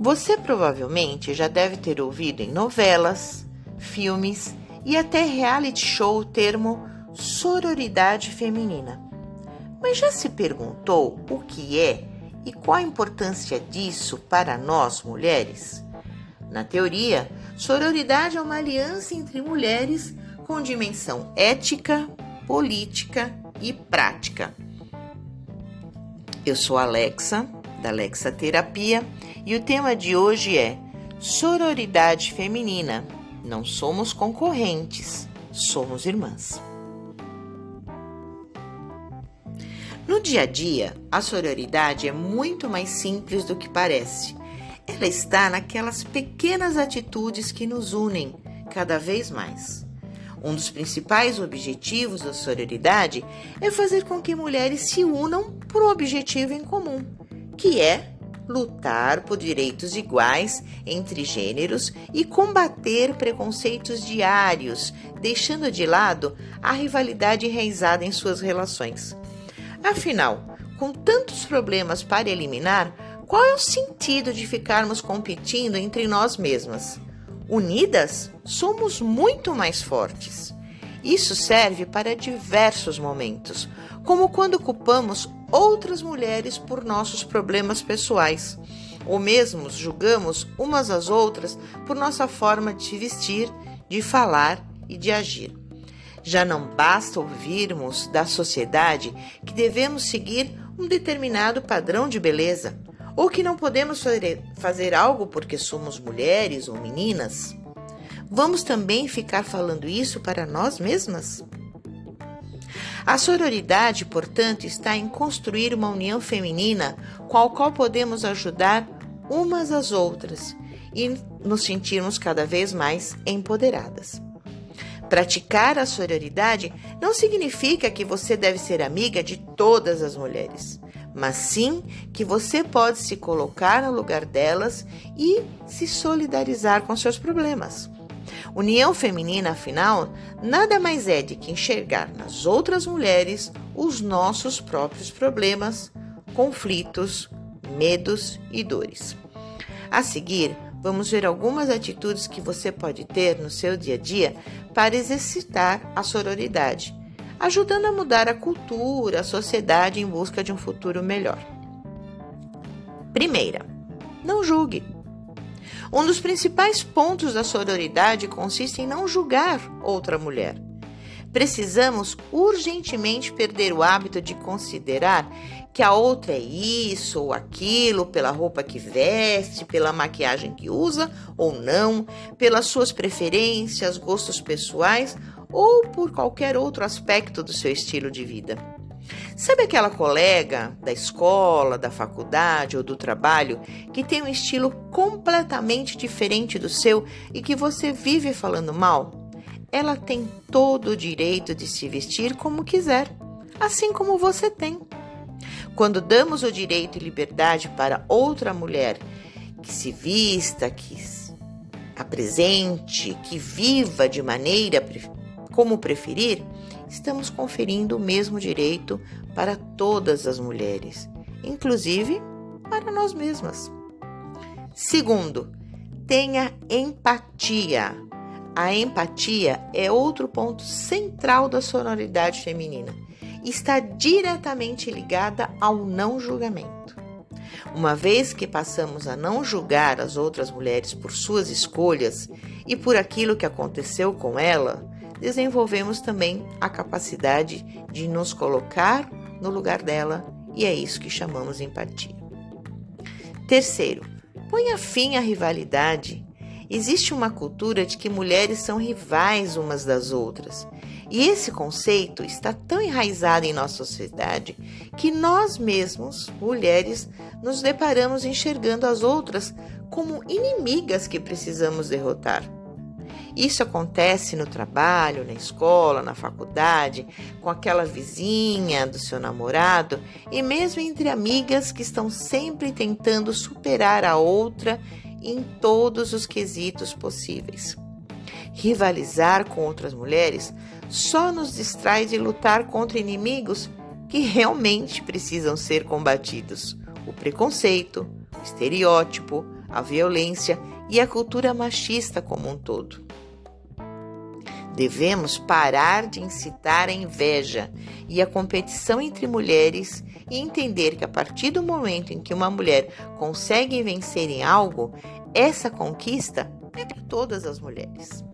Você provavelmente já deve ter ouvido em novelas, filmes e até reality show o termo sororidade feminina. Mas já se perguntou o que é e qual a importância disso para nós mulheres? Na teoria, sororidade é uma aliança entre mulheres com dimensão ética, política e prática. Eu sou Alexa, da Alexa Terapia, e o tema de hoje é Sororidade Feminina. Não somos concorrentes, somos irmãs. No dia a dia, a sororidade é muito mais simples do que parece. Ela está naquelas pequenas atitudes que nos unem cada vez mais. Um dos principais objetivos da sororidade é fazer com que mulheres se unam por um objetivo em comum, que é lutar por direitos iguais entre gêneros e combater preconceitos diários, deixando de lado a rivalidade enraizada em suas relações. Afinal, com tantos problemas para eliminar, qual é o sentido de ficarmos competindo entre nós mesmas? Unidas, somos muito mais fortes. Isso serve para diversos momentos, como quando culpamos outras mulheres por nossos problemas pessoais, ou mesmo julgamos umas às outras por nossa forma de vestir, de falar e de agir. Já não basta ouvirmos da sociedade que devemos seguir um determinado padrão de beleza, ou que não podemos fazer algo porque somos mulheres ou meninas? Vamos também ficar falando isso para nós mesmas? A sororidade, portanto, está em construir uma união feminina com a qual podemos ajudar umas às outras e nos sentirmos cada vez mais empoderadas. Praticar a sororidade não significa que você deve ser amiga de todas as mulheres mas sim que você pode se colocar no lugar delas e se solidarizar com seus problemas. União feminina, afinal, nada mais é de que enxergar nas outras mulheres os nossos próprios problemas, conflitos, medos e dores. A seguir, vamos ver algumas atitudes que você pode ter no seu dia a dia para exercitar a sororidade ajudando a mudar a cultura, a sociedade em busca de um futuro melhor. Primeira, não julgue. Um dos principais pontos da sororidade consiste em não julgar outra mulher. Precisamos urgentemente perder o hábito de considerar que a outra é isso ou aquilo pela roupa que veste, pela maquiagem que usa ou não, pelas suas preferências, gostos pessoais ou por qualquer outro aspecto do seu estilo de vida. Sabe aquela colega da escola, da faculdade ou do trabalho que tem um estilo completamente diferente do seu e que você vive falando mal? Ela tem todo o direito de se vestir como quiser, assim como você tem. Quando damos o direito e liberdade para outra mulher que se vista, que apresente, que viva de maneira como preferir, estamos conferindo o mesmo direito para todas as mulheres, inclusive para nós mesmas. Segundo, tenha empatia. A empatia é outro ponto central da sonoridade feminina. Está diretamente ligada ao não julgamento. Uma vez que passamos a não julgar as outras mulheres por suas escolhas e por aquilo que aconteceu com ela, desenvolvemos também a capacidade de nos colocar no lugar dela, e é isso que chamamos empatia. Terceiro, ponha fim à rivalidade. Existe uma cultura de que mulheres são rivais umas das outras. E esse conceito está tão enraizado em nossa sociedade que nós mesmos, mulheres, nos deparamos enxergando as outras como inimigas que precisamos derrotar. Isso acontece no trabalho, na escola, na faculdade, com aquela vizinha do seu namorado e mesmo entre amigas que estão sempre tentando superar a outra em todos os quesitos possíveis. Rivalizar com outras mulheres só nos distrai de lutar contra inimigos que realmente precisam ser combatidos: o preconceito, o estereótipo, a violência e a cultura machista como um todo. Devemos parar de incitar a inveja e a competição entre mulheres e entender que a partir do momento em que uma mulher consegue vencer em algo, essa conquista é para todas as mulheres.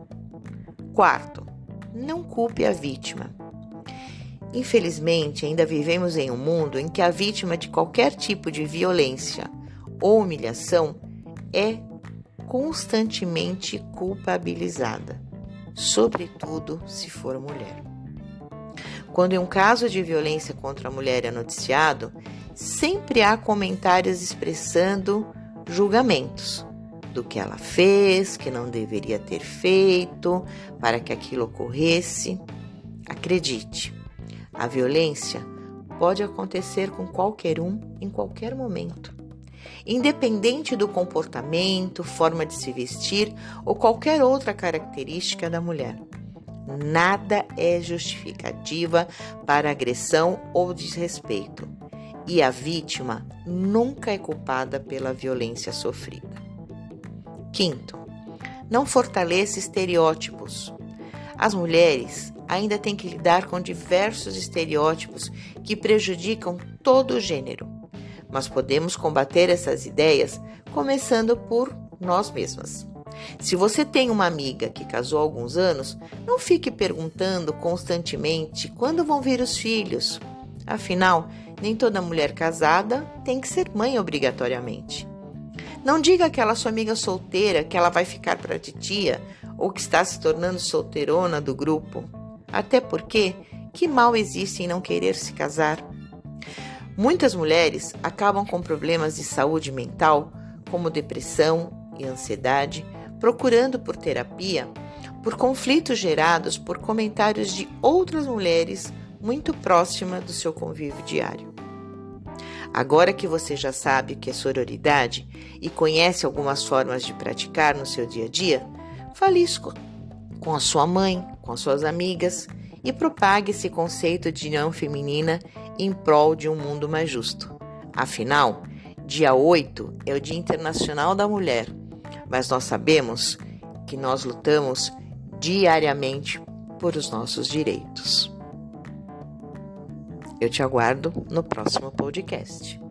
Quarto, não culpe a vítima. Infelizmente, ainda vivemos em um mundo em que a vítima de qualquer tipo de violência ou humilhação é constantemente culpabilizada, sobretudo se for mulher. Quando um caso de violência contra a mulher é noticiado, sempre há comentários expressando julgamentos do que ela fez, que não deveria ter feito para que aquilo ocorresse. Acredite, a violência pode acontecer com qualquer um em qualquer momento. Independente do comportamento, forma de se vestir ou qualquer outra característica da mulher. Nada é justificativa para agressão ou desrespeito, e a vítima nunca é culpada pela violência sofrida. Quinto, não fortaleça estereótipos. As mulheres ainda têm que lidar com diversos estereótipos que prejudicam todo o gênero, mas podemos combater essas ideias começando por nós mesmas. Se você tem uma amiga que casou há alguns anos, não fique perguntando constantemente quando vão vir os filhos. Afinal, nem toda mulher casada tem que ser mãe obrigatoriamente. Não diga àquela sua amiga solteira que ela vai ficar para titia ou que está se tornando solteirona do grupo. Até porque, que mal existe em não querer se casar? Muitas mulheres acabam com problemas de saúde mental, como depressão e ansiedade, procurando por terapia por conflitos gerados por comentários de outras mulheres muito próximas do seu convívio diário. Agora que você já sabe o que é sororidade e conhece algumas formas de praticar no seu dia a dia, fale isso com a sua mãe, com as suas amigas e propague esse conceito de união feminina em prol de um mundo mais justo. Afinal, dia 8 é o Dia Internacional da Mulher, mas nós sabemos que nós lutamos diariamente por os nossos direitos. Eu te aguardo no próximo podcast.